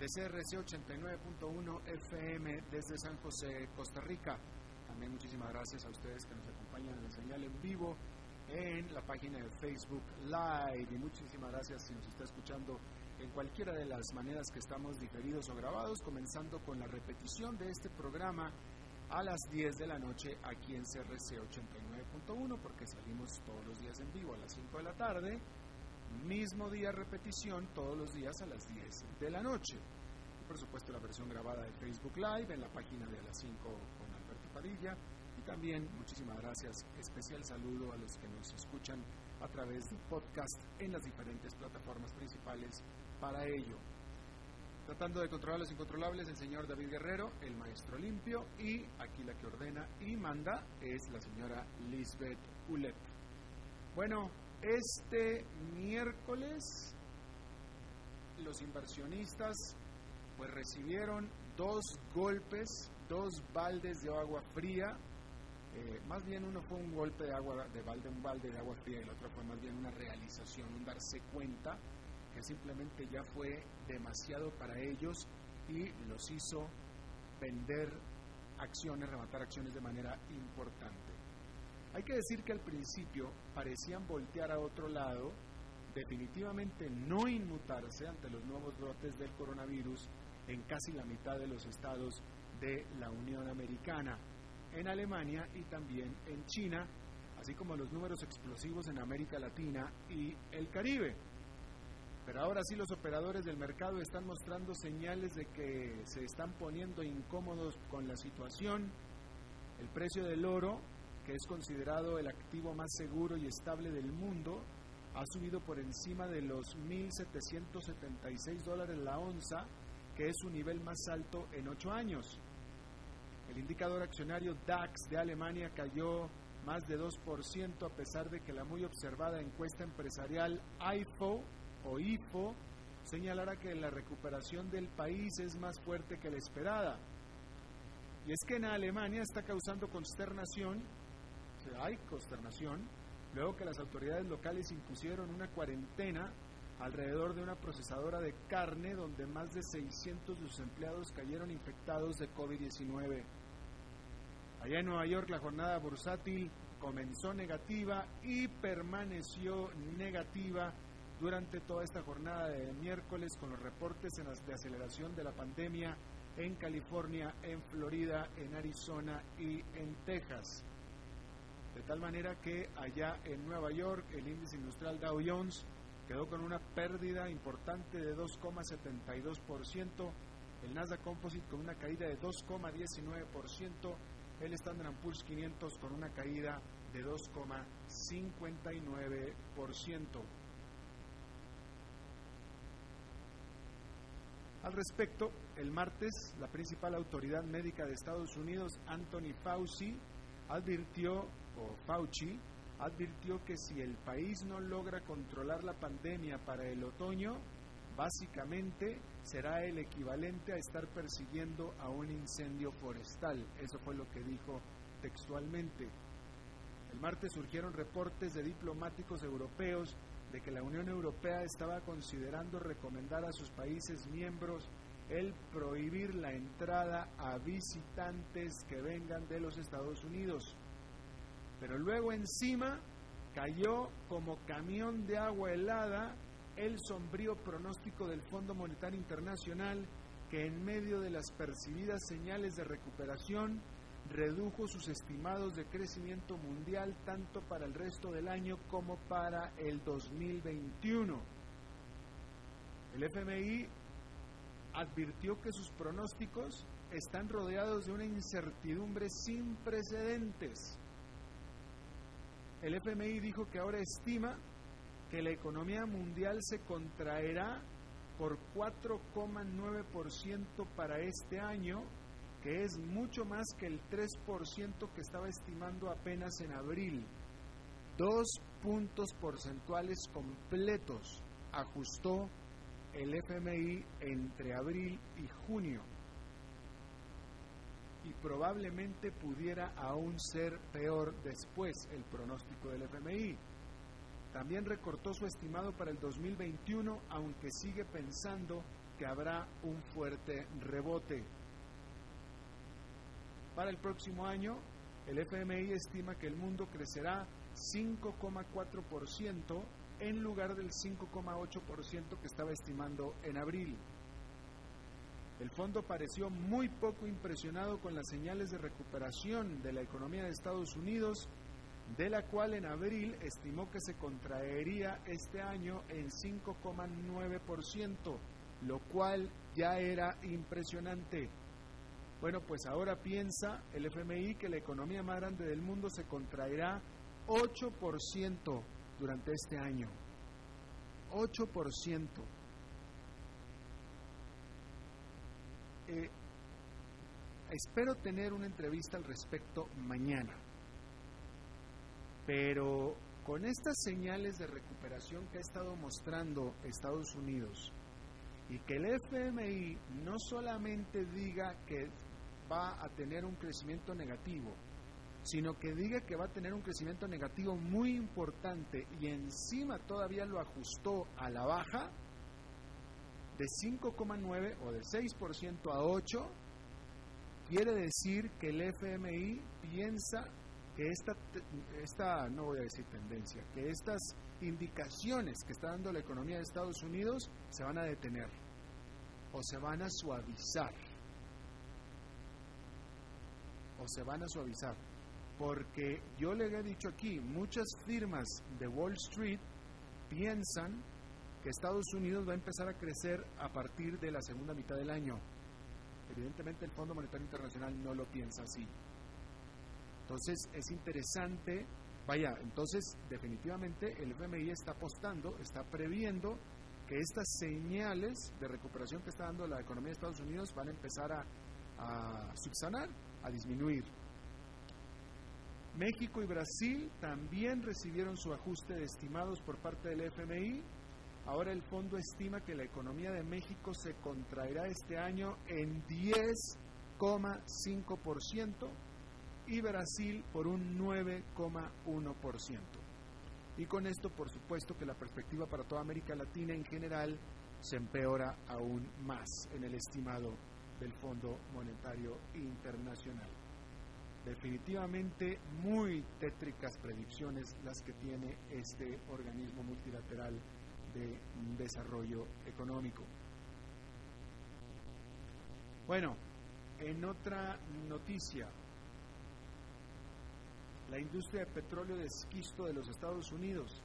de CRC 89.1 FM desde San José, Costa Rica. También muchísimas gracias a ustedes que nos acompañan en la señal en vivo en la página de Facebook Live. Y muchísimas gracias si nos está escuchando en cualquiera de las maneras que estamos diferidos o grabados, comenzando con la repetición de este programa a las 10 de la noche aquí en CRC 89.1 porque salimos todos los días en vivo a las 5 de la tarde, mismo día repetición todos los días a las 10 de la noche. Y por supuesto la versión grabada de Facebook Live en la página de a las 5 con Alberto Padilla y también muchísimas gracias, especial saludo a los que nos escuchan a través de podcast en las diferentes plataformas principales para ello tratando de controlar los incontrolables, el señor David Guerrero, el maestro limpio, y aquí la que ordena y manda es la señora Lisbeth Ulet. Bueno, este miércoles los inversionistas pues recibieron dos golpes, dos baldes de agua fría. Eh, más bien uno fue un golpe de agua de balde, un balde de agua fría y el otro fue más bien una realización, un darse cuenta que simplemente ya fue demasiado para ellos y los hizo vender acciones, rematar acciones de manera importante. Hay que decir que al principio parecían voltear a otro lado, definitivamente no inmutarse ante los nuevos brotes del coronavirus en casi la mitad de los estados de la Unión Americana, en Alemania y también en China, así como los números explosivos en América Latina y el Caribe. Pero ahora sí los operadores del mercado están mostrando señales de que se están poniendo incómodos con la situación. El precio del oro, que es considerado el activo más seguro y estable del mundo, ha subido por encima de los 1.776 dólares la onza, que es su nivel más alto en ocho años. El indicador accionario DAX de Alemania cayó más de 2% a pesar de que la muy observada encuesta empresarial IFO o IFO señalará que la recuperación del país es más fuerte que la esperada. Y es que en Alemania está causando consternación, hay consternación, luego que las autoridades locales impusieron una cuarentena alrededor de una procesadora de carne donde más de 600 de sus empleados cayeron infectados de COVID-19. Allá en Nueva York la jornada bursátil comenzó negativa y permaneció negativa durante toda esta jornada de miércoles con los reportes de aceleración de la pandemia en California, en Florida, en Arizona y en Texas. De tal manera que allá en Nueva York el índice industrial Dow Jones quedó con una pérdida importante de 2,72%, el Nasdaq Composite con una caída de 2,19%, el Standard Poor's 500 con una caída de 2,59%. Al respecto, el martes, la principal autoridad médica de Estados Unidos, Anthony Fauci, advirtió, Fauci, advirtió que si el país no logra controlar la pandemia para el otoño, básicamente será el equivalente a estar persiguiendo a un incendio forestal. Eso fue lo que dijo textualmente. El martes surgieron reportes de diplomáticos europeos de que la Unión Europea estaba considerando recomendar a sus países miembros el prohibir la entrada a visitantes que vengan de los Estados Unidos. Pero luego encima cayó como camión de agua helada el sombrío pronóstico del Fondo Monetario Internacional que en medio de las percibidas señales de recuperación redujo sus estimados de crecimiento mundial tanto para el resto del año como para el 2021. El FMI advirtió que sus pronósticos están rodeados de una incertidumbre sin precedentes. El FMI dijo que ahora estima que la economía mundial se contraerá por 4,9% para este año, que es mucho más que el 3% que estaba estimando apenas en abril. Dos puntos porcentuales completos ajustó el FMI entre abril y junio y probablemente pudiera aún ser peor después el pronóstico del FMI. También recortó su estimado para el 2021, aunque sigue pensando que habrá un fuerte rebote. Para el próximo año, el FMI estima que el mundo crecerá 5,4% en lugar del 5,8% que estaba estimando en abril. El fondo pareció muy poco impresionado con las señales de recuperación de la economía de Estados Unidos de la cual en abril estimó que se contraería este año en 5,9%, lo cual ya era impresionante. Bueno, pues ahora piensa el FMI que la economía más grande del mundo se contraerá 8% durante este año. 8%. Eh, espero tener una entrevista al respecto mañana. Pero con estas señales de recuperación que ha estado mostrando Estados Unidos y que el FMI no solamente diga que va a tener un crecimiento negativo, sino que diga que va a tener un crecimiento negativo muy importante y encima todavía lo ajustó a la baja de 5,9 o de 6% a 8, quiere decir que el FMI piensa que esta, esta, no voy a decir tendencia, que estas indicaciones que está dando la economía de Estados Unidos se van a detener o se van a suavizar. O se van a suavizar. Porque yo le he dicho aquí, muchas firmas de Wall Street piensan que Estados Unidos va a empezar a crecer a partir de la segunda mitad del año. Evidentemente el Fondo Monetario Internacional no lo piensa así. Entonces es interesante, vaya, entonces definitivamente el FMI está apostando, está previendo que estas señales de recuperación que está dando la economía de Estados Unidos van a empezar a, a subsanar, a disminuir. México y Brasil también recibieron su ajuste de estimados por parte del FMI. Ahora el fondo estima que la economía de México se contraerá este año en 10,5% y Brasil por un 9,1%. Y con esto, por supuesto, que la perspectiva para toda América Latina en general se empeora aún más en el estimado del Fondo Monetario Internacional. Definitivamente muy tétricas predicciones las que tiene este organismo multilateral de desarrollo económico. Bueno, en otra noticia, la industria de petróleo de esquisto de los Estados Unidos,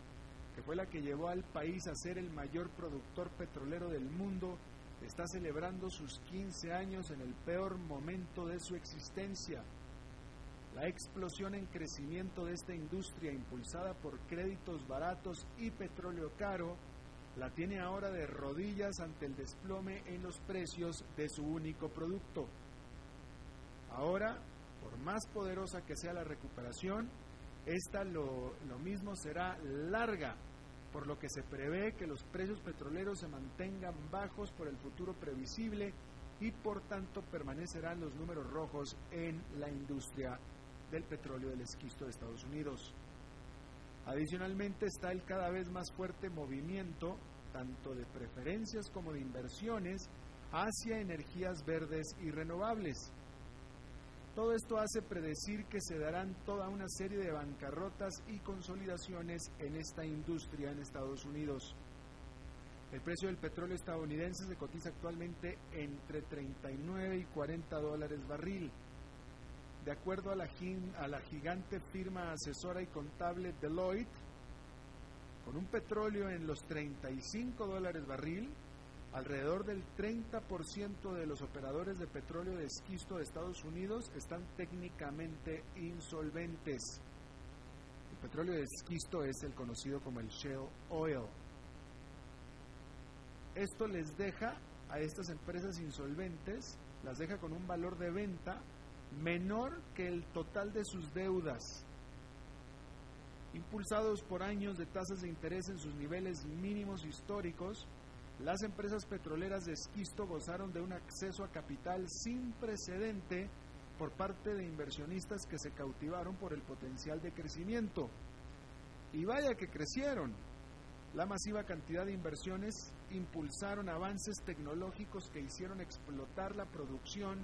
que fue la que llevó al país a ser el mayor productor petrolero del mundo, está celebrando sus 15 años en el peor momento de su existencia. La explosión en crecimiento de esta industria, impulsada por créditos baratos y petróleo caro, la tiene ahora de rodillas ante el desplome en los precios de su único producto. Ahora por más poderosa que sea la recuperación, esta lo, lo mismo será larga, por lo que se prevé que los precios petroleros se mantengan bajos por el futuro previsible y por tanto permanecerán los números rojos en la industria del petróleo del esquisto de Estados Unidos. Adicionalmente está el cada vez más fuerte movimiento, tanto de preferencias como de inversiones, hacia energías verdes y renovables, todo esto hace predecir que se darán toda una serie de bancarrotas y consolidaciones en esta industria en Estados Unidos. El precio del petróleo estadounidense se cotiza actualmente entre 39 y 40 dólares barril. De acuerdo a la, gigante firma asesora y contable Deloitte, con un petróleo en los 35 dólares barril, alrededor del 30% de los operadores de petróleo de esquisto de Estados Unidos están técnicamente insolventes. El petróleo de esquisto es el conocido como el shale oil. Esto les deja a estas empresas insolventes, las deja con un valor de venta menor que el total de sus deudas. Impulsados por años de tasas de interés en sus niveles mínimos históricos, las empresas petroleras de esquisto gozaron de un acceso a capital sin precedente por parte de inversionistas que se cautivaron por el potencial de crecimiento. Y vaya que crecieron. La masiva cantidad de inversiones impulsaron avances tecnológicos que hicieron explotar la producción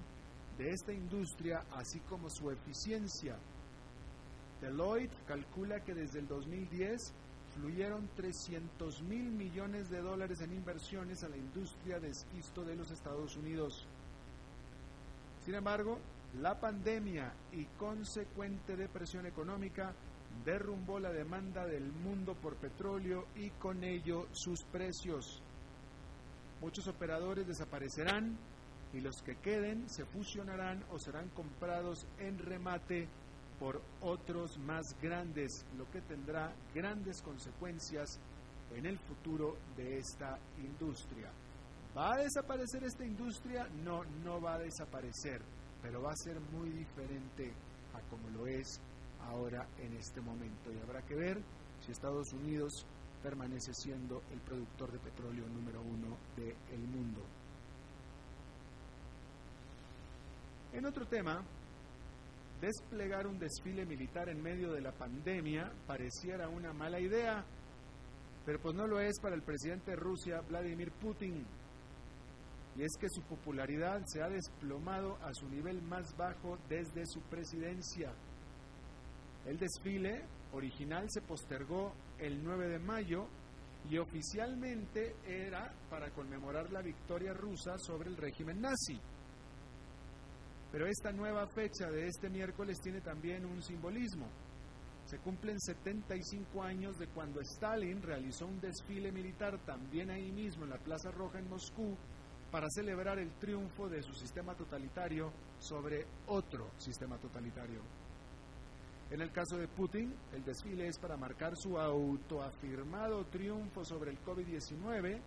de esta industria, así como su eficiencia. Deloitte calcula que desde el 2010 fluyeron 300 mil millones de dólares en inversiones a la industria de esquisto de los Estados Unidos. Sin embargo, la pandemia y consecuente depresión económica derrumbó la demanda del mundo por petróleo y con ello sus precios. Muchos operadores desaparecerán y los que queden se fusionarán o serán comprados en remate por otros más grandes, lo que tendrá grandes consecuencias en el futuro de esta industria. ¿Va a desaparecer esta industria? No, no va a desaparecer, pero va a ser muy diferente a como lo es ahora en este momento. Y habrá que ver si Estados Unidos permanece siendo el productor de petróleo número uno del mundo. En otro tema, desplegar un desfile militar en medio de la pandemia pareciera una mala idea, pero pues no lo es para el presidente de Rusia, Vladimir Putin. Y es que su popularidad se ha desplomado a su nivel más bajo desde su presidencia. El desfile original se postergó el 9 de mayo y oficialmente era para conmemorar la victoria rusa sobre el régimen nazi. Pero esta nueva fecha de este miércoles tiene también un simbolismo. Se cumplen 75 años de cuando Stalin realizó un desfile militar también ahí mismo en la Plaza Roja en Moscú para celebrar el triunfo de su sistema totalitario sobre otro sistema totalitario. En el caso de Putin, el desfile es para marcar su autoafirmado triunfo sobre el COVID-19,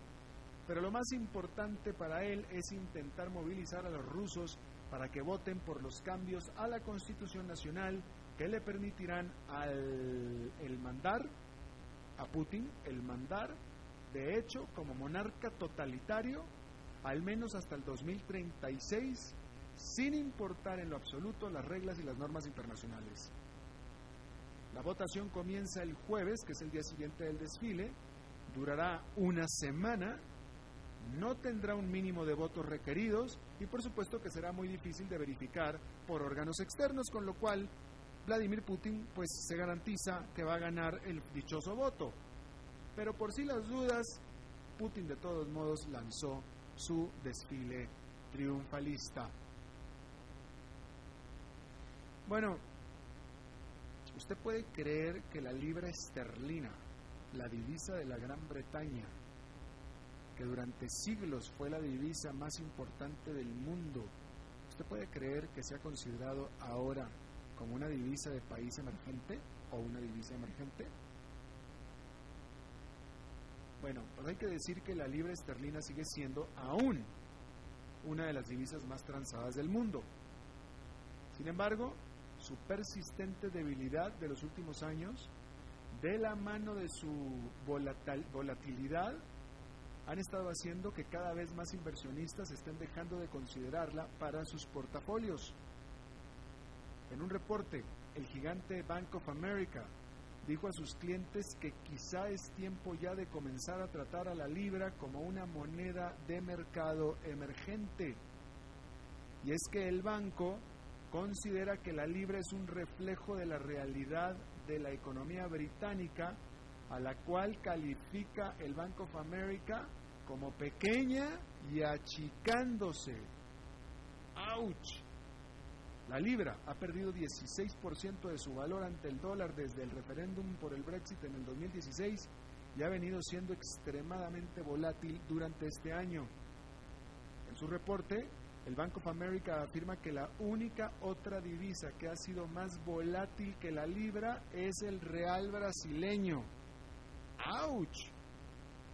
pero lo más importante para él es intentar movilizar a los rusos para que voten por los cambios a la Constitución Nacional que le permitirán al el mandar a Putin el mandar de hecho como monarca totalitario al menos hasta el 2036 sin importar en lo absoluto las reglas y las normas internacionales. La votación comienza el jueves, que es el día siguiente del desfile, durará una semana no tendrá un mínimo de votos requeridos y por supuesto que será muy difícil de verificar por órganos externos, con lo cual Vladimir Putin pues se garantiza que va a ganar el dichoso voto. Pero por si las dudas, Putin de todos modos lanzó su desfile triunfalista. Bueno, usted puede creer que la libra esterlina, la divisa de la Gran Bretaña, que durante siglos fue la divisa más importante del mundo, ¿usted puede creer que se ha considerado ahora como una divisa de país emergente o una divisa emergente? Bueno, pues hay que decir que la libra esterlina sigue siendo aún una de las divisas más transadas del mundo. Sin embargo, su persistente debilidad de los últimos años, de la mano de su volatilidad, han estado haciendo que cada vez más inversionistas estén dejando de considerarla para sus portafolios. En un reporte, el gigante Bank of America dijo a sus clientes que quizá es tiempo ya de comenzar a tratar a la libra como una moneda de mercado emergente. Y es que el banco considera que la libra es un reflejo de la realidad de la economía británica a la cual califica el Bank of America como pequeña y achicándose. ¡Auch! La libra ha perdido 16% de su valor ante el dólar desde el referéndum por el Brexit en el 2016 y ha venido siendo extremadamente volátil durante este año. En su reporte, el Bank of America afirma que la única otra divisa que ha sido más volátil que la libra es el real brasileño. ¡Auch!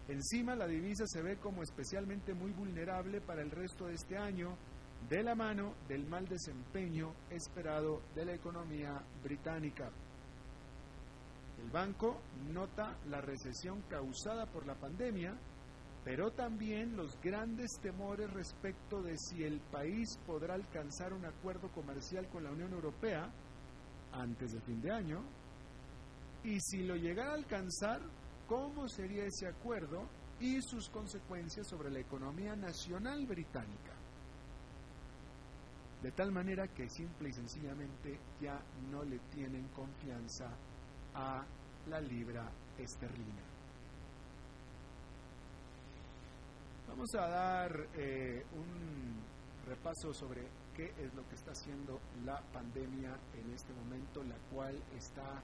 Encima la divisa se ve como especialmente muy vulnerable para el resto de este año de la mano del mal desempeño esperado de la economía británica. El banco nota la recesión causada por la pandemia, pero también los grandes temores respecto de si el país podrá alcanzar un acuerdo comercial con la Unión Europea antes de fin de año, y si lo llegara a alcanzar, cómo sería ese acuerdo y sus consecuencias sobre la economía nacional británica. De tal manera que simple y sencillamente ya no le tienen confianza a la libra esterlina. Vamos a dar eh, un repaso sobre qué es lo que está haciendo la pandemia en este momento, la cual está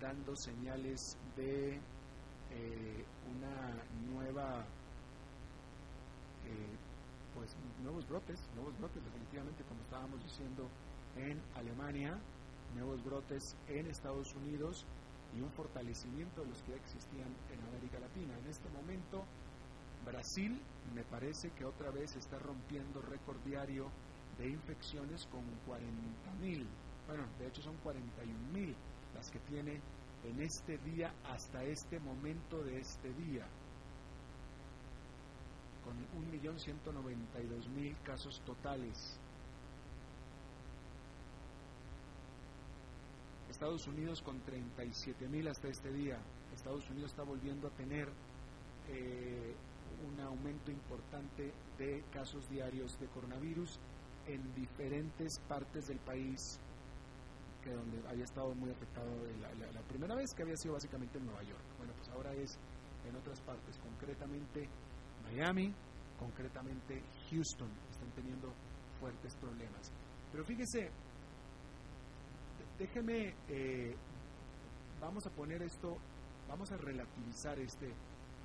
dando señales de eh, una nueva, eh, pues nuevos brotes, nuevos brotes definitivamente como estábamos diciendo en Alemania, nuevos brotes en Estados Unidos y un fortalecimiento de los que ya existían en América Latina. En este momento, Brasil me parece que otra vez está rompiendo récord diario de infecciones con 40.000, bueno, de hecho son 41.000 las que tiene en este día hasta este momento de este día, con 1.192.000 casos totales. Estados Unidos con 37 mil hasta este día. Estados Unidos está volviendo a tener eh, un aumento importante de casos diarios de coronavirus en diferentes partes del país que donde había estado muy afectado la, primera vez que había sido básicamente en Nueva York. Bueno, pues ahora es en otras partes, concretamente Miami, concretamente Houston, están teniendo fuertes problemas. Pero fíjese, déjeme, eh, vamos a poner esto, vamos a relativizar este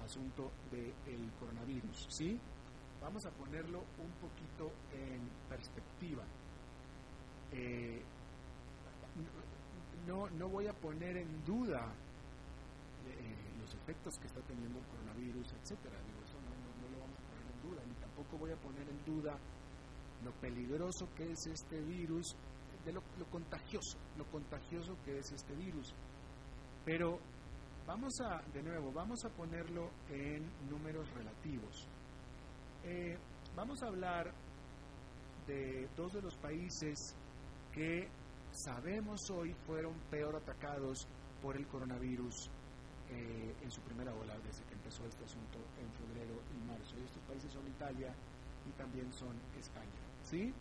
asunto del coronavirus, ¿sí? Vamos a ponerlo un poquito en perspectiva. Eh, no, no voy a poner en duda eh, los efectos que está teniendo el coronavirus, etcétera. Digo, eso no, no, lo vamos a poner en duda, ni tampoco voy a poner en duda lo peligroso que es este virus de lo, contagioso, lo contagioso que es este virus. Pero vamos a, de nuevo, vamos a ponerlo en números relativos. Eh, vamos a hablar de dos de los países que sabemos hoy fueron peor atacados por el coronavirus eh, en su primera ola desde que empezó este asunto en febrero y marzo. Y estos países son Italia y también son España. ¿Sí?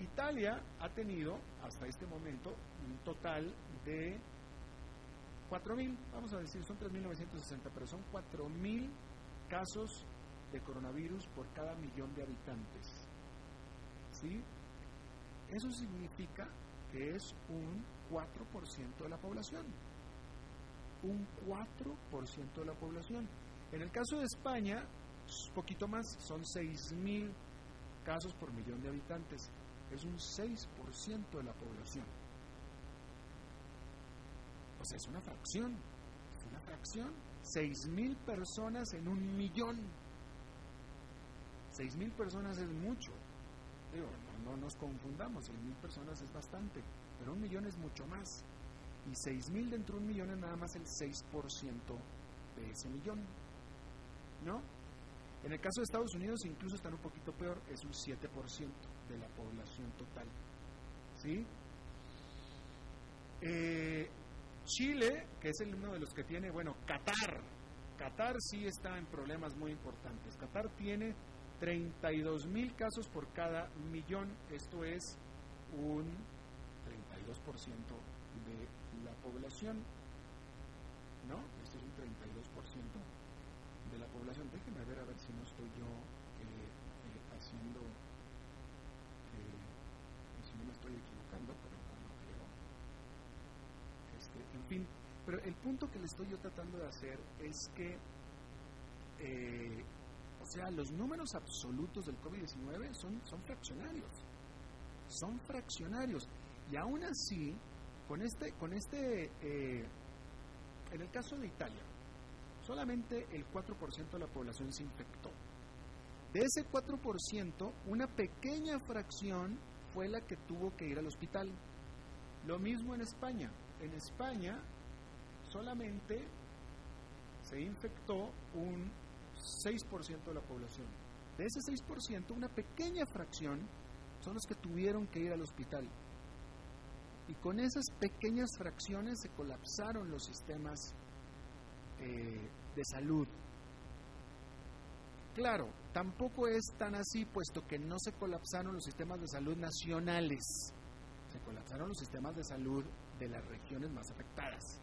Italia ha tenido hasta este momento un total de 4.000, vamos a decir, son 3.960, pero son 4.000 casos de coronavirus por cada millón de habitantes. ¿Sí? Eso significa es un 4% de la población. Un 4% de la población. En el caso de España, poquito más, son 6.000 casos por millón de habitantes es un 6% de la población. O sea, es una fracción, es una fracción. 6.000 personas en un millón. 6.000 personas es mucho. Digo, no, nos confundamos, 6.000 personas es bastante, pero un millón es mucho más. Y 6.000 dentro de un millón es nada más el 6% de ese millón. ¿No? En el caso de Estados Unidos incluso están un poquito peor, es un 7% de la población total. ¿Sí? Eh, Chile, que es el uno de los que tiene, bueno, Qatar. Qatar sí está en problemas muy importantes. Qatar tiene 32 mil casos por cada millón, esto es un 32% de la población, ¿no? Esto es un 32% de la población. Déjenme ver a ver si no estoy yo eh, eh, haciendo, eh, si no me estoy equivocando, pero no creo. Este, en fin, pero el punto que le estoy yo tratando de hacer es que eh, sea, los números absolutos del COVID-19 son, son fraccionarios. Son fraccionarios. Y aún así, con este, con este eh, en el caso de Italia, solamente el 4% de la población se infectó. De ese 4%, una pequeña fracción fue la que tuvo que ir al hospital. Lo mismo en España. En España solamente se infectó un 6% de la población. De ese 6%, una pequeña fracción son los que tuvieron que ir al hospital. Y con esas pequeñas fracciones se colapsaron los sistemas eh, de salud. Claro, tampoco es tan así, puesto que no se colapsaron los sistemas de salud nacionales, se colapsaron los sistemas de salud de las regiones más afectadas.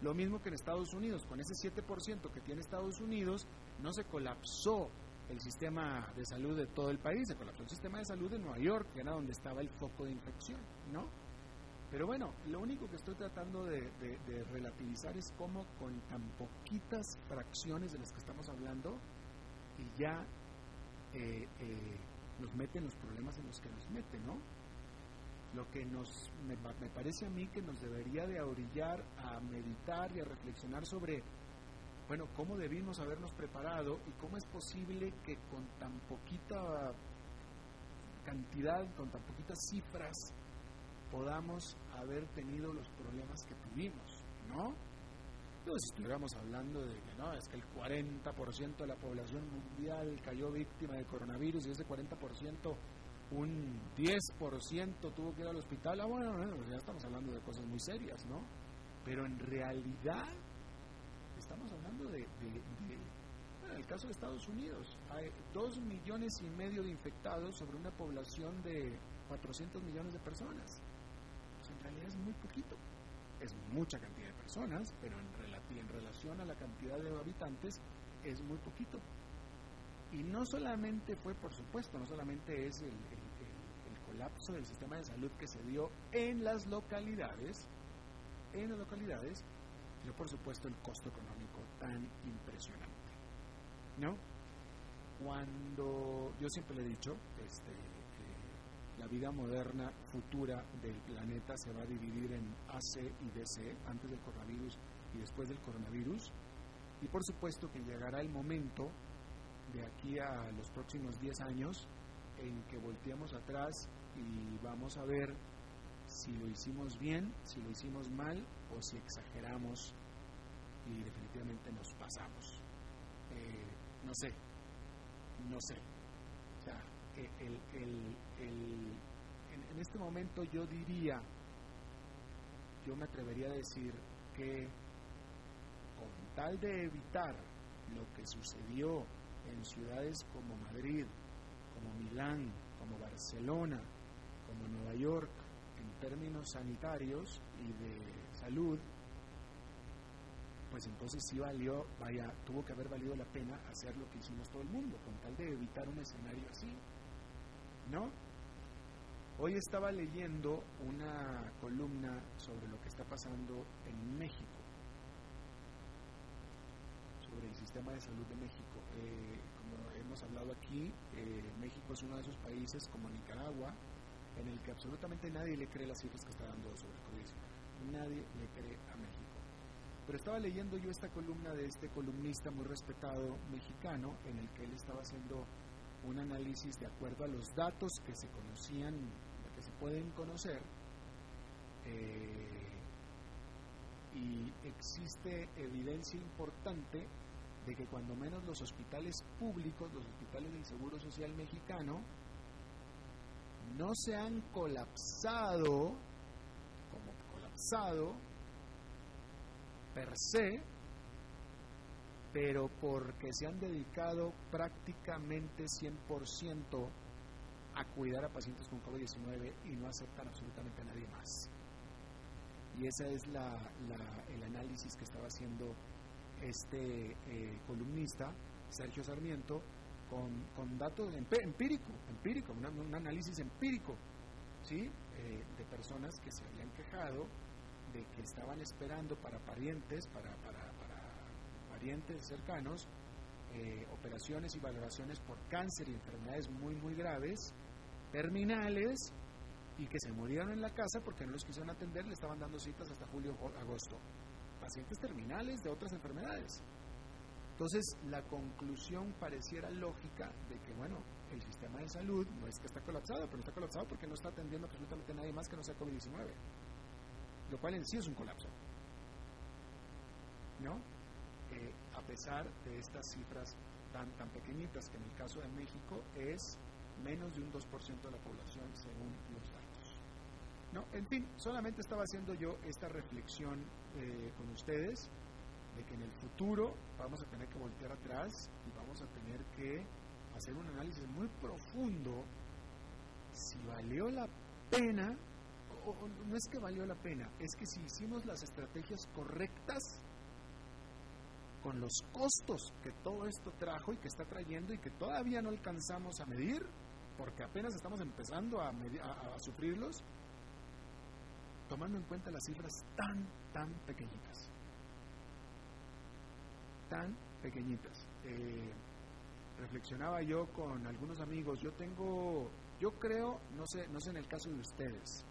Lo mismo que en Estados Unidos, con ese 7% que tiene Estados Unidos, no se colapsó el sistema de salud de todo el país, se colapsó el sistema de salud de Nueva York, que era donde estaba el foco de infección, ¿no? Pero bueno, lo único que estoy tratando de, relativizar es cómo con tan poquitas fracciones de las que estamos hablando y ya eh, eh, nos meten los problemas en los que nos meten, ¿no? Lo que nos, me, me parece a mí que nos debería de orillar a meditar y a reflexionar sobre, bueno, cómo debimos habernos preparado y cómo es posible que con tan poquita cantidad, con tan poquitas cifras, podamos haber tenido los problemas que tuvimos, ¿no? Entonces, estuviéramos hablando de que no, es que el 40% de la población mundial cayó víctima de coronavirus y ese 40% un 10% tuvo que ir al hospital, ah, bueno, ya estamos hablando de cosas muy serias, ¿no? Pero en realidad estamos hablando de, en el caso de Estados Unidos, hay 2 millones y medio de infectados sobre una población de 400 millones de personas en realidad es muy poquito. Es mucha cantidad de personas, pero en, en relación a la cantidad de habitantes es muy poquito. Y no solamente fue, por supuesto, no solamente es el, colapso del sistema de salud que se dio en las localidades, en las localidades, sino por supuesto el costo económico tan impresionante. ¿No? Cuando yo siempre le he dicho, este, la vida moderna futura del planeta se va a dividir en AC y DC, antes del coronavirus y después del coronavirus. Y por supuesto que llegará el momento de aquí a los próximos 10 años en que volteemos atrás y vamos a ver si lo hicimos bien, si lo hicimos mal o si exageramos y definitivamente nos pasamos. Eh, no sé, no sé. O sea, el, en, este momento yo diría, yo me atrevería a decir que con tal de evitar lo que sucedió en ciudades como Madrid, como Milán, como Barcelona, como Nueva York, en términos sanitarios y de salud, pues entonces sí valió, vaya, tuvo que haber valido la pena hacer lo que hicimos todo el mundo, con tal de evitar un escenario así. ¿no? Hoy estaba leyendo una columna sobre lo que está pasando en México, sobre el sistema de salud de México. Eh, hemos hablado aquí, eh, México es uno de esos países como Nicaragua, en el que absolutamente nadie le cree las cifras que está dando sobre el COVID. Nadie le cree a México. Pero estaba leyendo yo esta columna de este columnista muy respetado mexicano, en el que él estaba haciendo un análisis de acuerdo a los datos que se conocían, que se pueden conocer, eh, y existe evidencia importante de que cuando menos los hospitales públicos, los hospitales del Seguro Social mexicano, no se han colapsado, como colapsado, per se, pero porque se han dedicado prácticamente 100% a cuidar a pacientes con COVID-19 y no aceptan absolutamente a nadie más. Y ese es el análisis que estaba haciendo este eh, columnista, Sergio Sarmiento, con, datos empírico, empírico un análisis empírico, ¿sí? Eh, de personas que se habían quejado de que estaban esperando para parientes, para, para, parientes cercanos, eh, operaciones y valoraciones por cáncer y enfermedades muy, muy graves, terminales, y que se murieron en la casa porque no los quisieron atender, le estaban dando citas hasta julio o agosto. Pacientes terminales de otras enfermedades. Entonces, la conclusión pareciera lógica de que, bueno, el sistema de salud no es que está colapsado, pero está colapsado porque no está atendiendo absolutamente a nadie más que no sea COVID-19, lo cual en sí es un colapso. ¿No? Eh, a pesar de estas cifras tan, tan pequeñitas, que en el caso de México es menos de un 2% de la población según los datos. No, en fin, solamente estaba haciendo yo esta reflexión eh, con ustedes de que en el futuro vamos a tener que voltear atrás y vamos a tener que hacer un análisis muy profundo si valió la pena, o, no es que valió la pena, es que si hicimos las estrategias correctas con los costos que todo esto trajo y que está trayendo y que todavía no alcanzamos a medir, porque apenas estamos empezando a, a sufrirlos, tomando en cuenta las cifras tan, tan pequeñitas. Tan pequeñitas. Eh, reflexionaba yo con algunos amigos, yo tengo, yo creo, no sé, no sé en el caso de ustedes,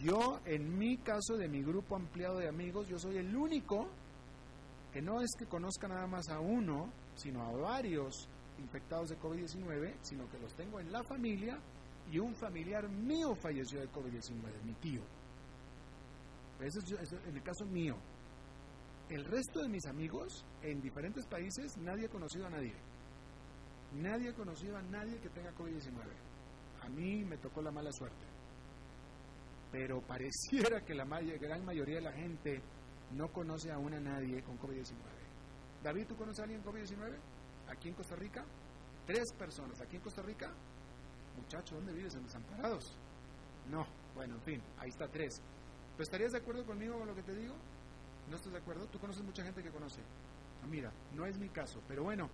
yo en mi caso de mi grupo ampliado de amigos, yo soy el único que no es que conozca nada más a uno, sino a varios infectados de COVID-19, sino que los tengo en la familia y un familiar mío falleció de COVID-19, mi tío. Eso es en el caso mío. El resto de mis amigos en diferentes países, nadie ha conocido a nadie. Nadie ha conocido a nadie que tenga COVID-19. A mí me tocó la mala suerte. Pero pareciera que la gran mayoría de la gente no conoce aún a nadie con COVID-19. David, ¿tú conoces a alguien con COVID-19? Aquí en Costa Rica. Tres personas. Aquí en Costa Rica. Muchacho, ¿dónde vives? En Desamparados. No. Bueno, en fin, ahí está tres. ¿Pero estarías de acuerdo conmigo con lo que te digo? ¿No estás de acuerdo? Tú conoces mucha gente que conoce. Ah, mira, no es mi caso, pero bueno,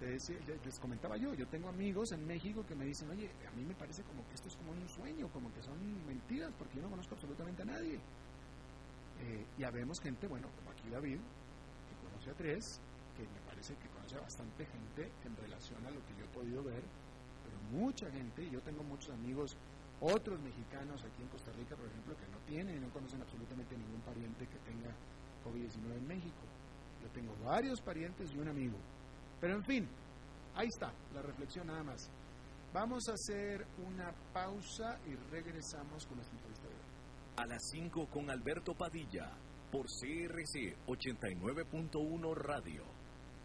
les comentaba yo, yo tengo amigos en México que me dicen, oye, a mí me parece como que esto es como un sueño, como que son mentiras, porque yo no conozco absolutamente a nadie. Eh, ya vemos gente, bueno, como aquí David, que conoce a tres, que me parece que conoce a bastante gente en relación a lo que yo he podido ver, mucha gente, yo tengo muchos amigos, otros mexicanos aquí en Costa Rica, por ejemplo, que no tienen, no conocen absolutamente ningún pariente que tenga COVID-19 en México. Yo tengo varios parientes y un amigo. Pero en fin, ahí está la reflexión nada más. Vamos a hacer una pausa y regresamos con nuestra entrevista de hoy. A las 5 con Alberto Padilla, por CRC 89.1 Radio.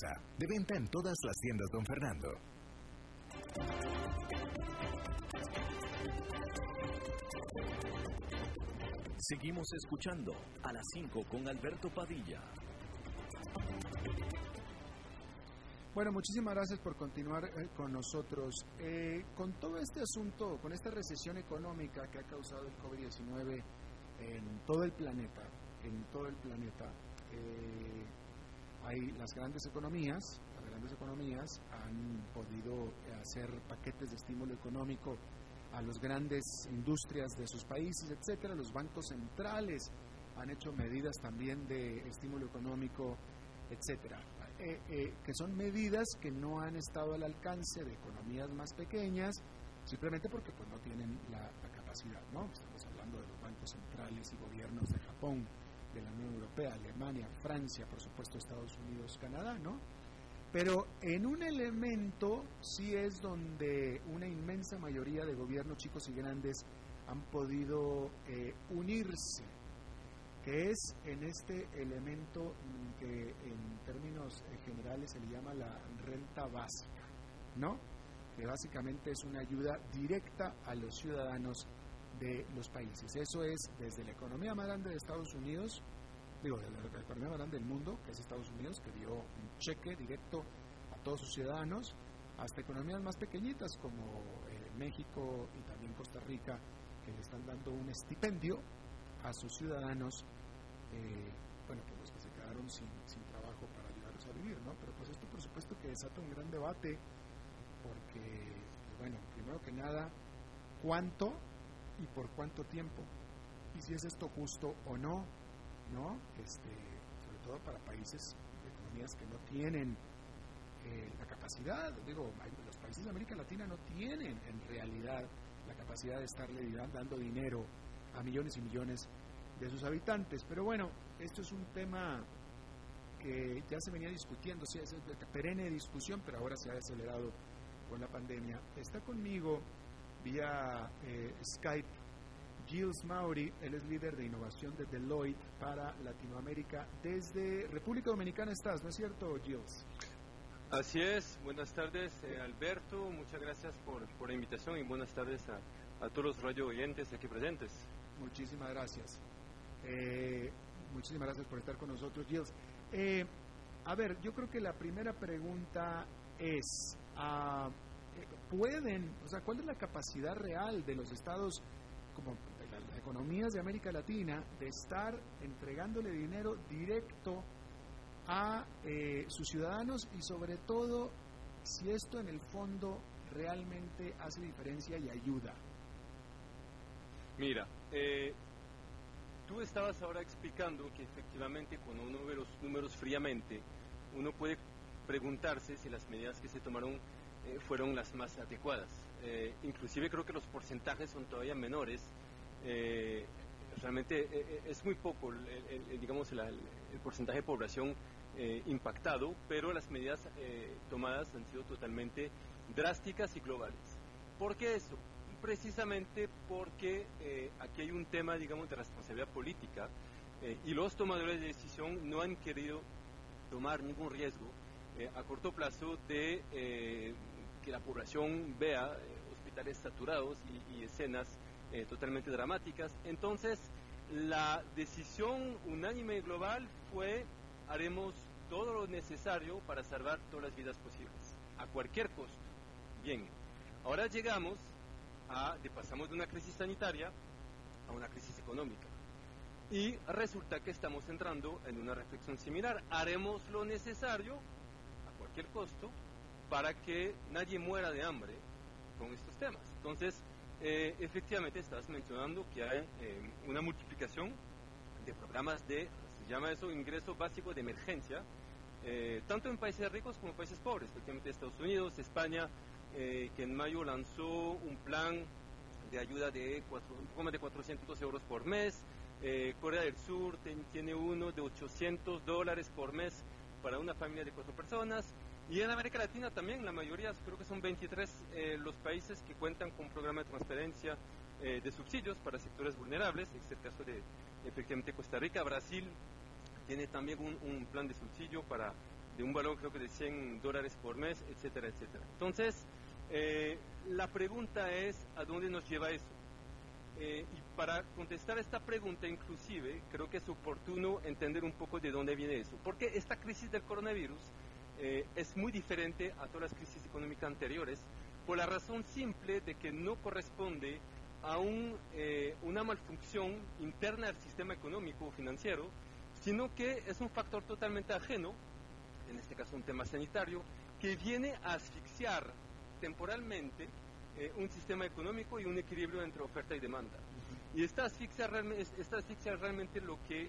De venta en todas las tiendas Don Fernando. Seguimos escuchando a las 5 con Alberto Padilla. Bueno, muchísimas gracias por continuar eh, con nosotros. Eh, con todo este asunto, con esta recesión económica que ha causado el COVID-19 en todo el planeta, en todo el planeta, eh, hay las grandes economías, las grandes economías han podido hacer paquetes de estímulo económico a las grandes industrias de sus países, etcétera. Los bancos centrales han hecho medidas también de estímulo económico, etcétera, eh, eh, que son medidas que no han estado al alcance de economías más pequeñas, simplemente porque pues no tienen la, capacidad, ¿no? Estamos hablando de los bancos centrales y gobiernos de Japón, de la Unión Europea, Alemania, Francia, por supuesto Estados Unidos, Canadá, ¿no? Pero en un elemento sí es donde una inmensa mayoría de gobiernos chicos y grandes han podido eh, unirse, que es en este elemento que en términos eh, generales se le llama la renta básica, ¿no? Que básicamente es una ayuda directa a los ciudadanos de los países. Eso es desde la economía más grande de Estados Unidos digo, la, economía más grande del mundo, que es Estados Unidos, que dio un cheque directo a todos sus ciudadanos, hasta economías más pequeñitas como eh, México y también Costa Rica, que le están dando un estipendio a sus ciudadanos, eh, bueno, pues los que se quedaron sin, sin trabajo para ayudarlos a vivir, ¿no? Pero pues esto por supuesto que desata un gran debate, porque, pues, bueno, primero que nada, ¿cuánto y por cuánto tiempo? Y si es esto justo o no, ¿no? Este, sobre todo para países, economías que no tienen eh, la capacidad, digo, los países de América Latina no tienen en realidad la capacidad de estarle dando dinero a millones y millones de sus habitantes. Pero bueno, esto es un tema que ya se venía discutiendo, sí, es perenne discusión, pero ahora se ha acelerado con la pandemia. Está conmigo vía eh, Skype Gilles Mauri, él es líder de innovación de Deloitte para Latinoamérica. Desde República Dominicana estás, ¿no es cierto, Gilles? Así es, buenas tardes eh, Alberto, muchas gracias por, por, la invitación y buenas tardes a, todos los radio oyentes aquí presentes. Muchísimas gracias. Eh, muchísimas gracias por estar con nosotros, Gilles. Eh, a ver, yo creo que la primera pregunta es, ah, ¿pueden, o sea, cuál es la capacidad real de los estados como economías de América Latina de estar entregándole dinero directo a eh, sus ciudadanos y sobre todo si esto en el fondo realmente hace diferencia y ayuda. Mira, eh, tú estabas ahora explicando que efectivamente cuando uno ve los números fríamente, uno puede preguntarse si las medidas que se tomaron eh, fueron las más adecuadas. inclusive creo que los porcentajes son todavía menores eh, realmente eh, eh, es muy poco, el, digamos, el, porcentaje de población impactado, pero las medidas tomadas han sido totalmente drásticas y globales. ¿Por qué eso? Precisamente porque aquí hay un tema, digamos, de responsabilidad política y los tomadores de decisión no han querido tomar ningún riesgo a corto plazo de que la población vea hospitales saturados y escenas eh, totalmente dramáticas. Entonces, la decisión unánime global fue haremos todo lo necesario para salvar todas las vidas posibles, a cualquier costo. Bien, ahora llegamos a, pasamos de una crisis sanitaria a una crisis económica. Y resulta que estamos entrando en una reflexión similar. Haremos lo necesario, a cualquier costo, para que nadie muera de hambre con estos temas. Entonces, eh, efectivamente, estás mencionando que hay eh, una multiplicación de programas de, se llama eso, ingreso básico de emergencia, eh, tanto en países ricos como en países pobres, especialmente Estados Unidos, España, que en mayo lanzó un plan de ayuda de de 400 euros por mes, Corea del Sur tiene uno de 800 dólares por mes para una familia de cuatro personas, y en América Latina también, la mayoría, creo que son 23 eh, los países que cuentan con un programa de transferencia eh, de subsidios para sectores vulnerables, este es el caso de efectivamente Costa Rica, Brasil tiene también un, plan de subsidio para de un valor creo que de 100 dólares por mes, etcétera, etcétera. Entonces, eh, la pregunta es, ¿a dónde nos lleva eso? y para contestar esta pregunta, inclusive, creo que es oportuno entender un poco de dónde viene eso. Porque esta crisis del coronavirus eh, es muy diferente a todas las crisis económicas anteriores por la razón simple de que no corresponde a un, eh, una malfunción interna del sistema económico o financiero, sino que es un factor totalmente ajeno, en este caso un tema sanitario, que viene a asfixiar temporalmente un sistema económico y un equilibrio entre oferta y demanda. Y esta asfixia, esta asfixia realmente lo que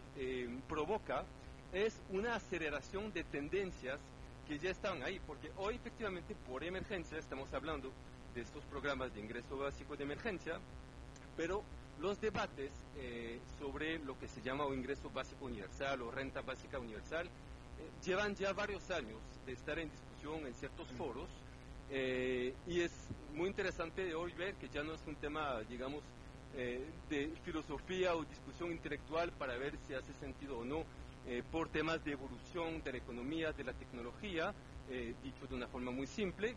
provoca es una aceleración de tendencias que ya estaban ahí, porque hoy efectivamente por emergencia estamos hablando de estos programas de ingreso básico de emergencia, pero los debates eh, sobre lo que se llama o ingreso básico universal o renta básica universal eh, llevan ya varios años de estar en discusión en ciertos foros eh, y es muy interesante hoy ver que ya no es un tema, digamos, de filosofía o discusión intelectual para ver si hace sentido o no por temas de evolución de la economía, de la tecnología, dicho de una forma muy simple,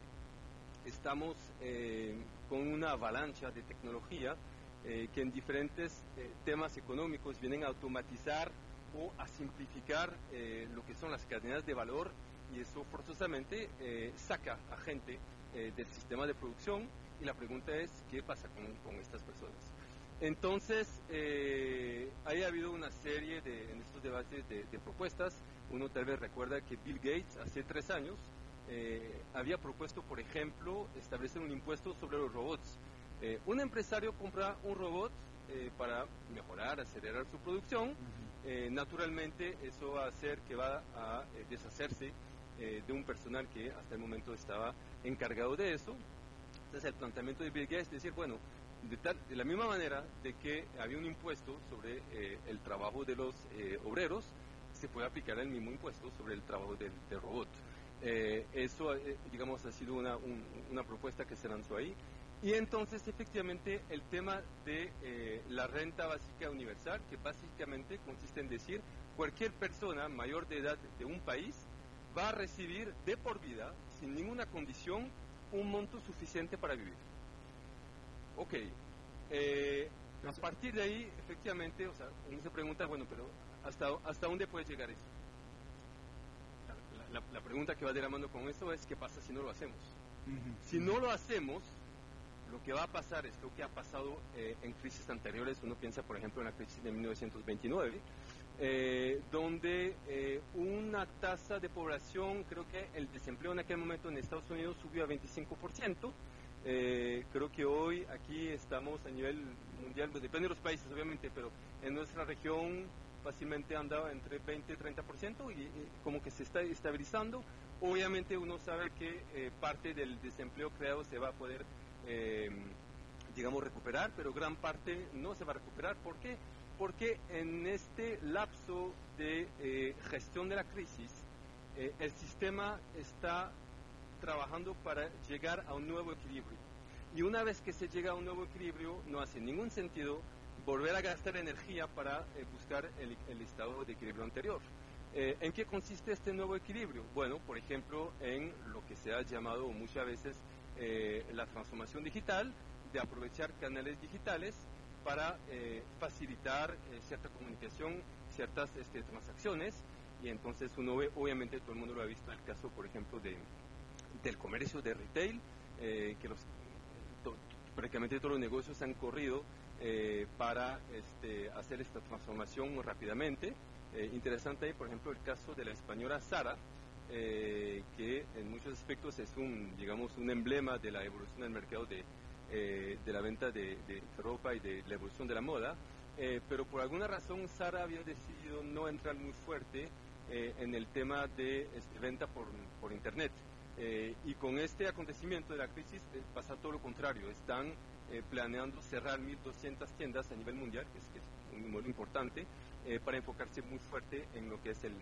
estamos con una avalancha de tecnología eh, que en diferentes eh, temas económicos vienen a automatizar o a simplificar eh, lo que son las cadenas de valor y eso forzosamente saca a gente del sistema de producción y la pregunta es qué pasa con, estas personas. Entonces, ha habido una serie de, en estos debates de, de, propuestas. Uno tal vez recuerda que Bill Gates hace tres años había propuesto, por ejemplo, establecer un impuesto sobre los robots. Eh, un empresario compra un robot eh, para mejorar, acelerar su producción. Eh, naturalmente, eso va a hacer que va a deshacerse de un personal que hasta el momento estaba encargado de eso. Entonces, el planteamiento de Bill Gates es decir, bueno, de, la misma manera de que había un impuesto sobre el trabajo de los obreros, se puede aplicar el mismo impuesto sobre el trabajo del, robot. eso, digamos, ha sido una, una propuesta que se lanzó ahí. Y entonces, efectivamente, el tema de eh, la renta básica universal, que básicamente consiste en decir, cualquier persona mayor de edad de un país va a recibir de por vida, sin ninguna condición, un monto suficiente para vivir. Ok, eh, a partir de ahí, efectivamente, o sea, uno se pregunta, bueno, pero ¿hasta, hasta dónde puede llegar eso? La, pregunta que va de la mano con esto es, ¿qué pasa si no lo hacemos? Si no lo hacemos, lo que va a pasar es lo que ha pasado eh, en crisis anteriores. Uno piensa, por ejemplo, en la crisis de 1929, eh, donde eh, una tasa de población, creo que el desempleo en aquel momento en Estados Unidos subió a 25%. Creo que hoy aquí estamos a nivel mundial, pues depende de los países obviamente, pero en nuestra región fácilmente anda entre 20 y 30% y, y como que se está estabilizando. Obviamente uno sabe que parte del desempleo creado se va a poder eh, digamos, recuperar, pero gran parte no se va a recuperar. ¿Por qué? Porque en este lapso de eh, gestión de la crisis, eh, el sistema está trabajando para llegar a un nuevo equilibrio. Y una vez que se llega a un nuevo equilibrio, no hace ningún sentido volver a gastar energía para buscar el, el, estado de equilibrio anterior. ¿En qué consiste este nuevo equilibrio? Bueno, por ejemplo, en lo que se ha llamado muchas veces eh, la transformación digital, de aprovechar canales digitales para eh, facilitar eh, cierta comunicación, ciertas este, transacciones. Y entonces uno ve, obviamente todo el mundo lo ha visto, el caso, por ejemplo, de, del comercio de retail, que los, prácticamente todos los negocios han corrido para este, hacer esta transformación rápidamente. interesante ahí, por ejemplo, el caso de la española Sara, eh, que en muchos aspectos es un, digamos, un emblema de la evolución del mercado de, eh, de la venta de, ropa y de la evolución de la moda, eh, pero por alguna razón Sara había decidido no entrar muy fuerte en el tema de este, venta por, por Internet. Y con este acontecimiento de la crisis pasa todo lo contrario, están planeando cerrar 1.200 tiendas a nivel mundial, que es, que es un número importante, para enfocarse muy fuerte en lo que es el,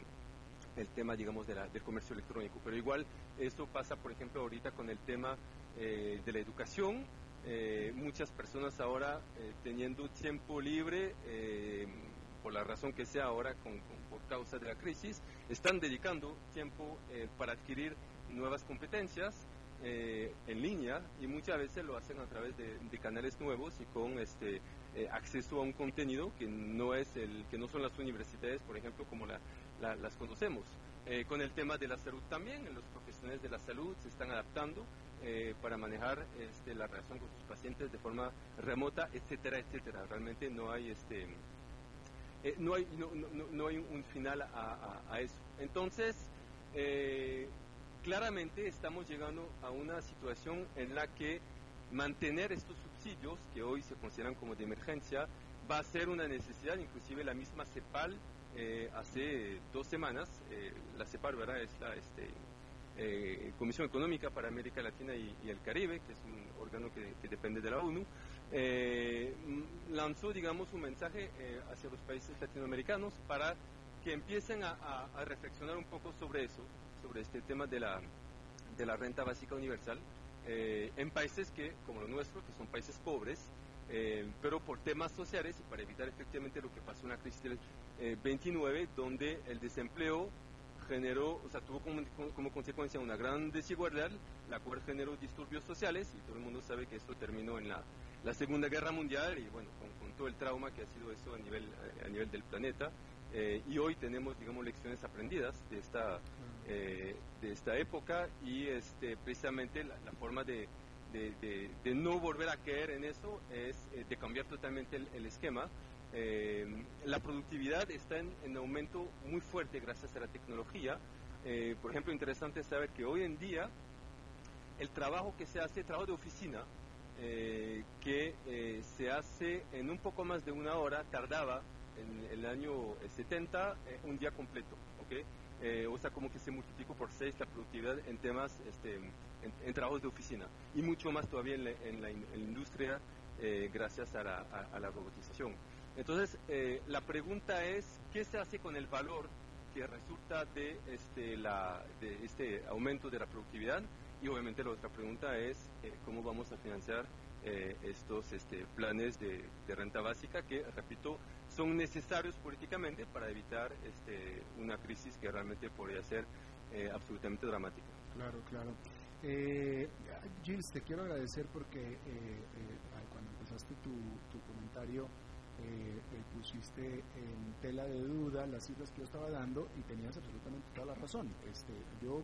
el tema, digamos, de la, del comercio electrónico. Pero igual eso pasa, por ejemplo, ahorita con el tema eh, de la educación. Eh, muchas personas ahora eh, teniendo tiempo libre, por la razón que sea ahora, con, por causa de la crisis, están dedicando tiempo para adquirir nuevas competencias. en línea y muchas veces lo hacen a través de, canales nuevos y con este acceso a un contenido que no es el que no son las universidades por ejemplo como la las conocemos. Eh, con el tema de la salud también, los profesionales de la salud se están adaptando eh, para manejar este, la relación con sus pacientes de forma remota, etcétera, etcétera. Realmente no hay este eh, no hay no, no, no, hay un final a, a, eso. Entonces claramente estamos llegando a una situación en la que mantener estos subsidios que hoy se consideran como de emergencia va a ser una necesidad, inclusive la misma CEPAL eh, hace dos semanas, eh, la CEPAL ¿verdad? es la este, eh, Comisión Económica para América Latina y, el Caribe, que es un órgano que, depende de la ONU, lanzó, digamos, un mensaje hacia los países latinoamericanos para que empiecen a, a, reflexionar un poco sobre eso, sobre este tema de la, de la renta básica universal, en países que, como lo nuestro, que son países pobres, eh, pero por temas sociales y para evitar efectivamente lo que pasó en la crisis del 29, eh, donde el desempleo generó, o sea, tuvo como, consecuencia una gran desigualdad, la cual generó disturbios sociales y todo el mundo sabe que esto terminó en la, la Segunda Guerra Mundial y bueno, con, todo el trauma que ha sido eso a nivel, a nivel del planeta. Eh, y hoy tenemos, digamos, lecciones aprendidas de esta, de esta época y este, precisamente la forma de, de, no volver a caer en eso es eh, de cambiar totalmente el, esquema. Eh, la productividad está en, aumento muy fuerte gracias a la tecnología. Eh, por ejemplo, interesante saber que hoy en día el trabajo que se hace, trabajo de oficina, que se hace en un poco más de una hora, tardaba en el año 70 un día completo. ¿okay? Eh, o sea, como que se multiplicó por seis la productividad en temas, este, en, trabajos de oficina y mucho más todavía en la, industria eh, gracias a la, robotización. Entonces, eh, la pregunta es, ¿qué se hace con el valor que resulta de este, la, de este aumento de la productividad? Y obviamente la otra pregunta es, ¿cómo vamos a financiar estos este, planes de renta básica que, repito, son necesarios políticamente para evitar este, una crisis que realmente podría ser eh, absolutamente dramática. Claro, claro. Eh, Gilles, te quiero agradecer porque eh, eh, cuando empezaste tu, tu comentario pusiste en tela de duda las cifras que yo estaba dando y tenías absolutamente toda la razón. Este, yo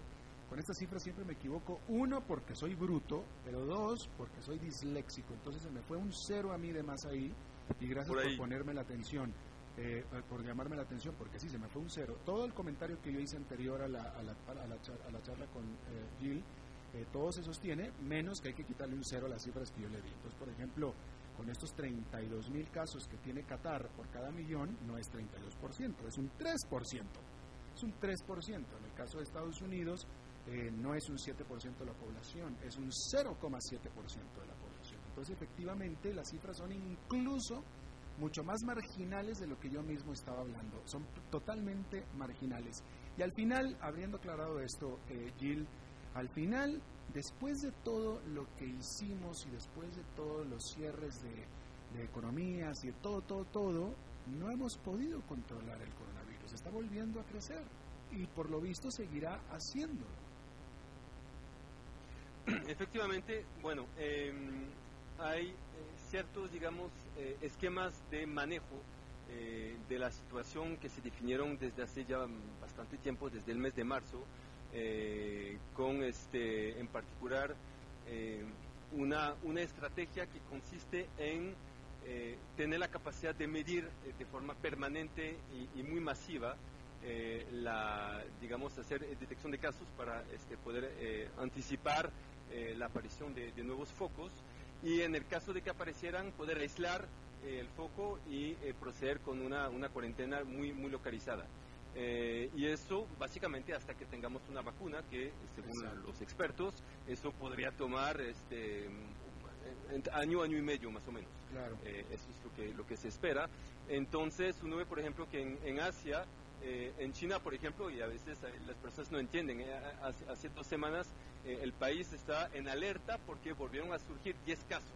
con estas cifras siempre me equivoco, uno porque soy bruto, pero dos porque soy disléxico, entonces se me fue un cero a mí de más ahí y gracias por, ponerme la atención, eh, por llamarme la atención, porque sí, se me fue un cero. Todo el comentario que yo hice anterior a la, a la, a la, charla con eh, Jill, eh, todo se sostiene, menos que hay que quitarle un cero a las cifras que yo le di. Entonces, por ejemplo, con estos 32 mil casos que tiene Qatar por cada millón, no es 32%, es un 3%. Es un 3%. En el caso de Estados Unidos, no es un 7% de la población, es un 0,7% de la entonces, efectivamente, las cifras son incluso mucho más marginales de lo que yo mismo estaba hablando. Son totalmente marginales. Y al final, habiendo aclarado esto, eh, Jill, al final, después de todo lo que hicimos y después de todos los cierres de, economías y de todo, todo, todo, no hemos podido controlar el coronavirus. Está volviendo a crecer y por lo visto seguirá haciéndolo. Efectivamente, bueno, eh, hay eh, ciertos, digamos, eh, esquemas de manejo eh, de la situación que se definieron desde hace ya bastante tiempo, desde el mes de marzo, con este, en particular una, una estrategia que consiste en tener la capacidad de medir de forma permanente y, muy masiva la, digamos, hacer detección de casos para este, poder anticipar la aparición de, nuevos focos y en el caso de que aparecieran poder aislar eh, el foco y eh, proceder con una, una, cuarentena muy, muy localizada. Eh, y eso básicamente hasta que tengamos una vacuna que según los expertos eso podría tomar este año año y medio más o menos claro. eso es lo que lo que se espera entonces uno ve por ejemplo que en, en Asia en China, por ejemplo, y a veces las personas no entienden, hace, hace, dos semanas eh, el país está en alerta porque volvieron a surgir 10 casos.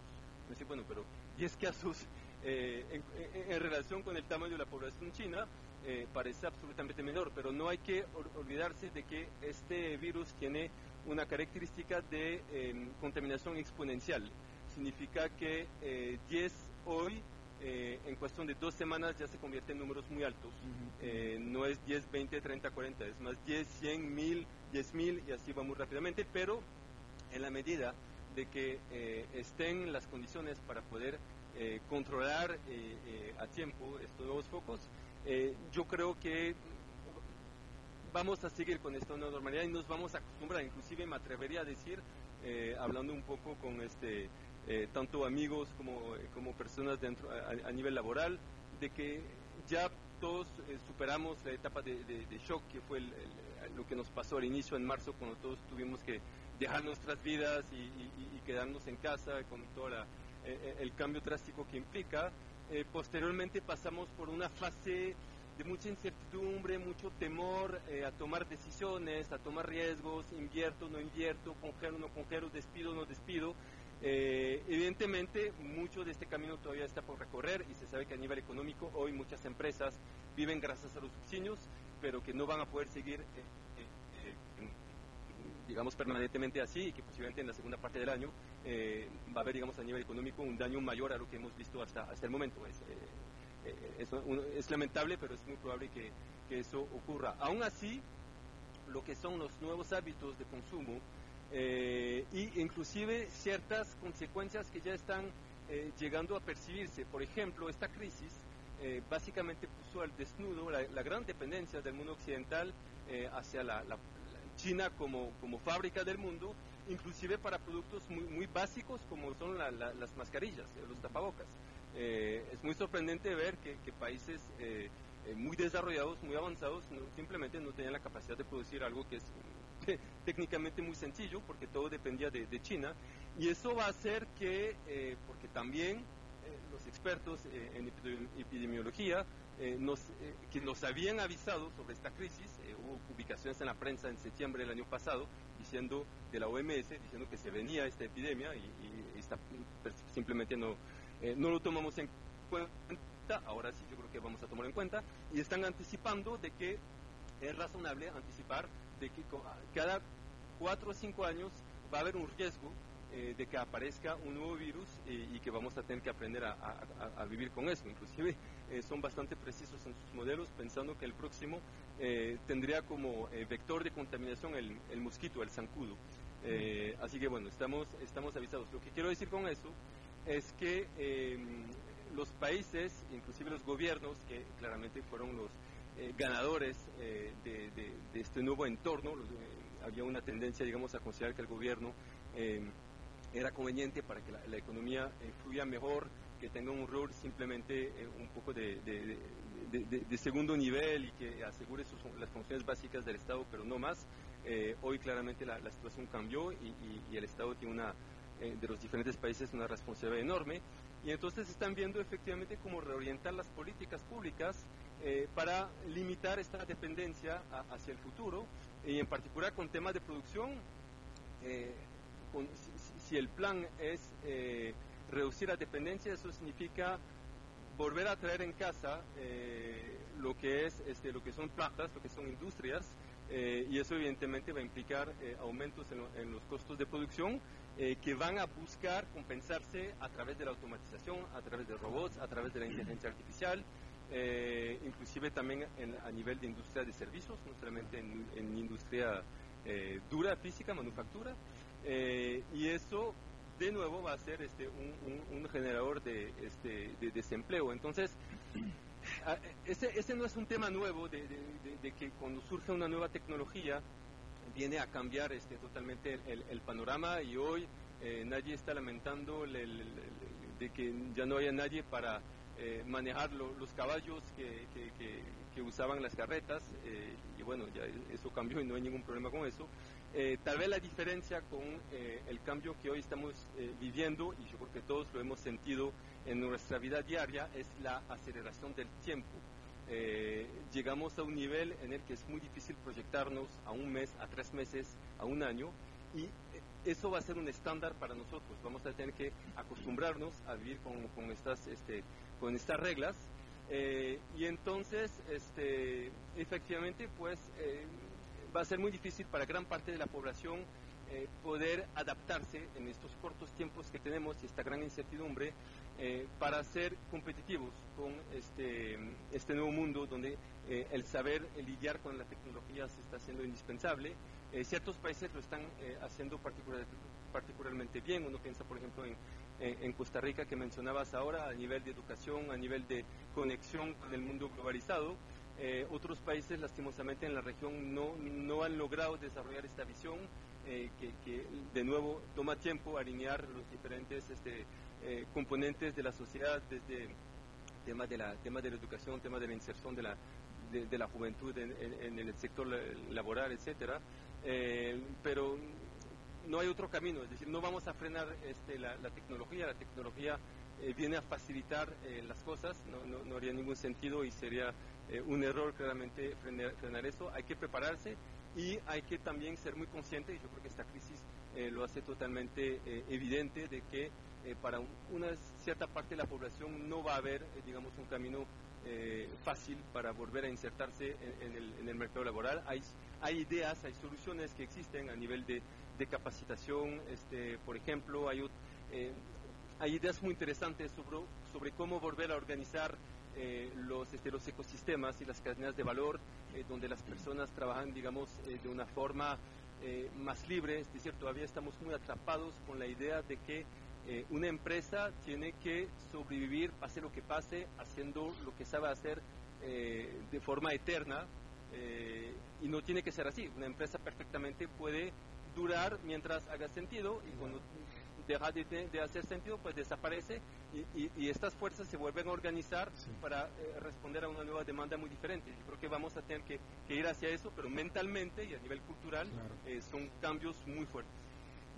Decir, bueno, pero 10 casos eh, en, relación con el tamaño de la población china eh, parece absolutamente menor, pero no hay que olvidarse de que este virus tiene una característica de em, contaminación exponencial. Significa que 10 hoy en cuestión de dos semanas ya se convierte en números muy altos. no es 10, 20, 30, 40, es más 10, 100, 1000, 10.000 y así va muy rápidamente, pero en la medida de que eh, estén las condiciones para poder eh, controlar eh, a tiempo estos nuevos focos, yo creo que vamos a seguir con esta nueva normalidad y nos vamos a acostumbrar, inclusive me atrevería a decir, hablando un poco con este tanto amigos como, como personas dentro, a, nivel laboral, de que ya todos superamos la etapa de, shock que fue lo que nos pasó al inicio en marzo cuando todos tuvimos que dejar nuestras vidas y, quedarnos en casa con todo el cambio drástico que implica. posteriormente pasamos por una fase de mucha incertidumbre, mucho temor eh, a tomar decisiones, a tomar riesgos, invierto, no invierto, congelo, no congelo, despido, no despido. Eh, evidentemente, mucho de este camino todavía está por recorrer y se sabe que a nivel económico hoy muchas empresas viven gracias a los subsidios, pero que no van a poder seguir, eh, digamos, permanentemente así y que posiblemente en la segunda parte del año va a haber, digamos, a nivel económico un daño mayor a lo que hemos visto hasta, hasta el momento. Es, eh, es lamentable, pero es muy probable que, eso ocurra. Aún así, lo que son los nuevos hábitos de consumo e inclusive ciertas consecuencias que ya están eh, llegando a percibirse. Por ejemplo, esta crisis básicamente puso al desnudo la, gran dependencia del mundo occidental hacia la, China como, como fábrica del mundo, inclusive para productos muy, básicos como son las mascarillas, los tapabocas. Eh, es muy sorprendente ver que, países eh, eh, muy desarrollados, muy avanzados, simplemente no tenían la capacidad de producir algo que es técnicamente muy sencillo, porque todo dependía de, China, y eso va a hacer que, porque también los expertos en epidemiología nos, que nos habían avisado sobre esta crisis, hubo publicaciones en la prensa en septiembre del año pasado diciendo de la OMS, diciendo que se venía esta epidemia y, y simplemente no, eh, no lo tomamos en cuenta, ahora sí yo creo que vamos a tomar en cuenta, y están anticipando de que es razonable anticipar de que cada cuatro o cinco años va a haber un riesgo eh, de que aparezca un nuevo virus y que vamos a tener que aprender a, vivir con eso. Inclusive eh, son bastante precisos en sus modelos, pensando que el próximo tendría como vector de contaminación el, el mosquito, el zancudo. así que bueno, estamos, estamos avisados. Lo que quiero decir con eso es que em, los países, inclusive los gobiernos, que claramente fueron los eh, ganadores eh, de, este nuevo entorno, eh, había una tendencia, digamos, a considerar que el gobierno em, era conveniente para que la, economía fluya mejor, que tenga un rol simplemente un poco de, segundo nivel y que asegure las funciones básicas del Estado, pero no más. hoy claramente la, situación cambió y el Estado tiene una eh, de los diferentes países una responsabilidad enorme y entonces están viendo efectivamente cómo reorientar las políticas públicas eh, para limitar esta dependencia hacia el futuro y en particular con temas de producción. Eh, si, el plan es reducir la dependencia, eso significa volver a traer en casa lo que es este, lo que son plantas, lo que son industrias, y eso evidentemente va a implicar aumentos en, los costos de producción eh, que van a buscar compensarse a través de la automatización, a través de robots, a través de la inteligencia artificial, eh, inclusive también a nivel de industria de servicios, no solamente en, industria eh, dura, física, manufactura, y eso de nuevo va a ser este, un, generador de, este, de desempleo. Entonces, ese, ese, no es un tema nuevo de, de, que cuando surge una nueva tecnología, viene a cambiar este, totalmente el, panorama y hoy eh, nadie está lamentando de que ya no haya nadie para eh, manejar los caballos que, usaban las carretas eh, y bueno, ya eso cambió y no hay ningún problema con eso. tal vez la diferencia con el cambio que hoy estamos viviendo, y yo creo que todos lo hemos sentido en nuestra vida diaria, es la aceleración del tiempo. Eh, llegamos a un nivel en el que es muy difícil proyectarnos a un mes, a tres meses, a un año, y eso va a ser un estándar para nosotros. Vamos a tener que acostumbrarnos a vivir con, estas, este, con estas reglas. Eh, y entonces, este, efectivamente, pues eh, va a ser muy difícil para gran parte de la población poder adaptarse en estos cortos tiempos que tenemos y esta gran incertidumbre eh, para ser competitivos con este, este nuevo mundo donde eh, el saber lidiar con la tecnología se está haciendo indispensable. Eh, ciertos países lo están haciendo particularmente bien. Uno piensa, por ejemplo, en, en, Costa Rica, que mencionabas ahora, a nivel de educación, a nivel de conexión con el mundo globalizado. otros países, lastimosamente, en la región no, no han logrado desarrollar esta visión eh, que, de nuevo toma tiempo alinear los diferentes este, eh, componentes de la sociedad, desde temas de la, temas de la educación, temas de la inserción de la, de, la juventud en, el sector laboral, etcétera. Eh, pero no hay otro camino, es decir, no vamos a frenar este, la, tecnología, la tecnología viene a facilitar las cosas, no, no, haría ningún sentido y sería un error claramente frenar, frenar, eso, hay que prepararse y hay que también ser muy consciente, y yo creo que esta crisis eh, lo hace totalmente eh, evidente, de que eh, para una cierta parte de la población no va a haber, digamos, un camino fácil para volver a insertarse en, el, mercado laboral. Hay, hay ideas, hay soluciones que existen a nivel de, capacitación, este, por ejemplo, hay, hay ideas muy interesantes sobre, sobre cómo volver a organizar eh, los, este, los ecosistemas y las cadenas de valor, eh, donde las personas trabajan, digamos, eh, de una forma más libre. Es decir, todavía estamos muy atrapados con la idea de que una empresa tiene que sobrevivir, pase lo que pase, haciendo lo que sabe hacer de forma eterna. y no tiene que ser así. Una empresa perfectamente puede durar mientras haga sentido y cuando deja de, hacer sentido, pues desaparece y, estas fuerzas se vuelven a organizar para eh, responder a una nueva demanda muy diferente. Yo creo que vamos a tener que, ir hacia eso, pero mentalmente y a nivel cultural eh, son cambios muy fuertes.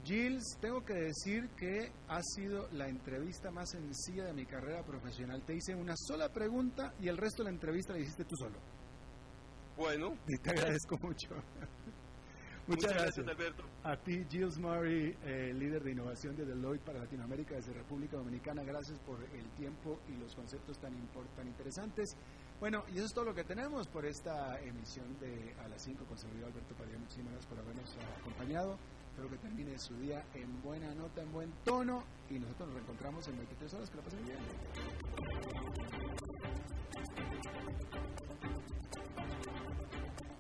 Gilles, tengo que decir que ha sido la entrevista más sencilla de mi carrera profesional. Te hice una sola pregunta y el resto de la entrevista la hiciste tú solo. Bueno. Y te agradezco mucho. Muchas, gracias, Alberto. A ti, Gilles Murray, eh, líder de innovación de Deloitte para Latinoamérica desde República Dominicana. Gracias por el tiempo y los conceptos tan, tan interesantes. Bueno, y eso es todo lo que tenemos por esta emisión de A las 5 con servidor Alberto Padilla. Muchísimas gracias por habernos acompañado. Espero que termine su día en buena nota, en buen tono. Y nosotros nos reencontramos en 23 horas. Que la pasen bien.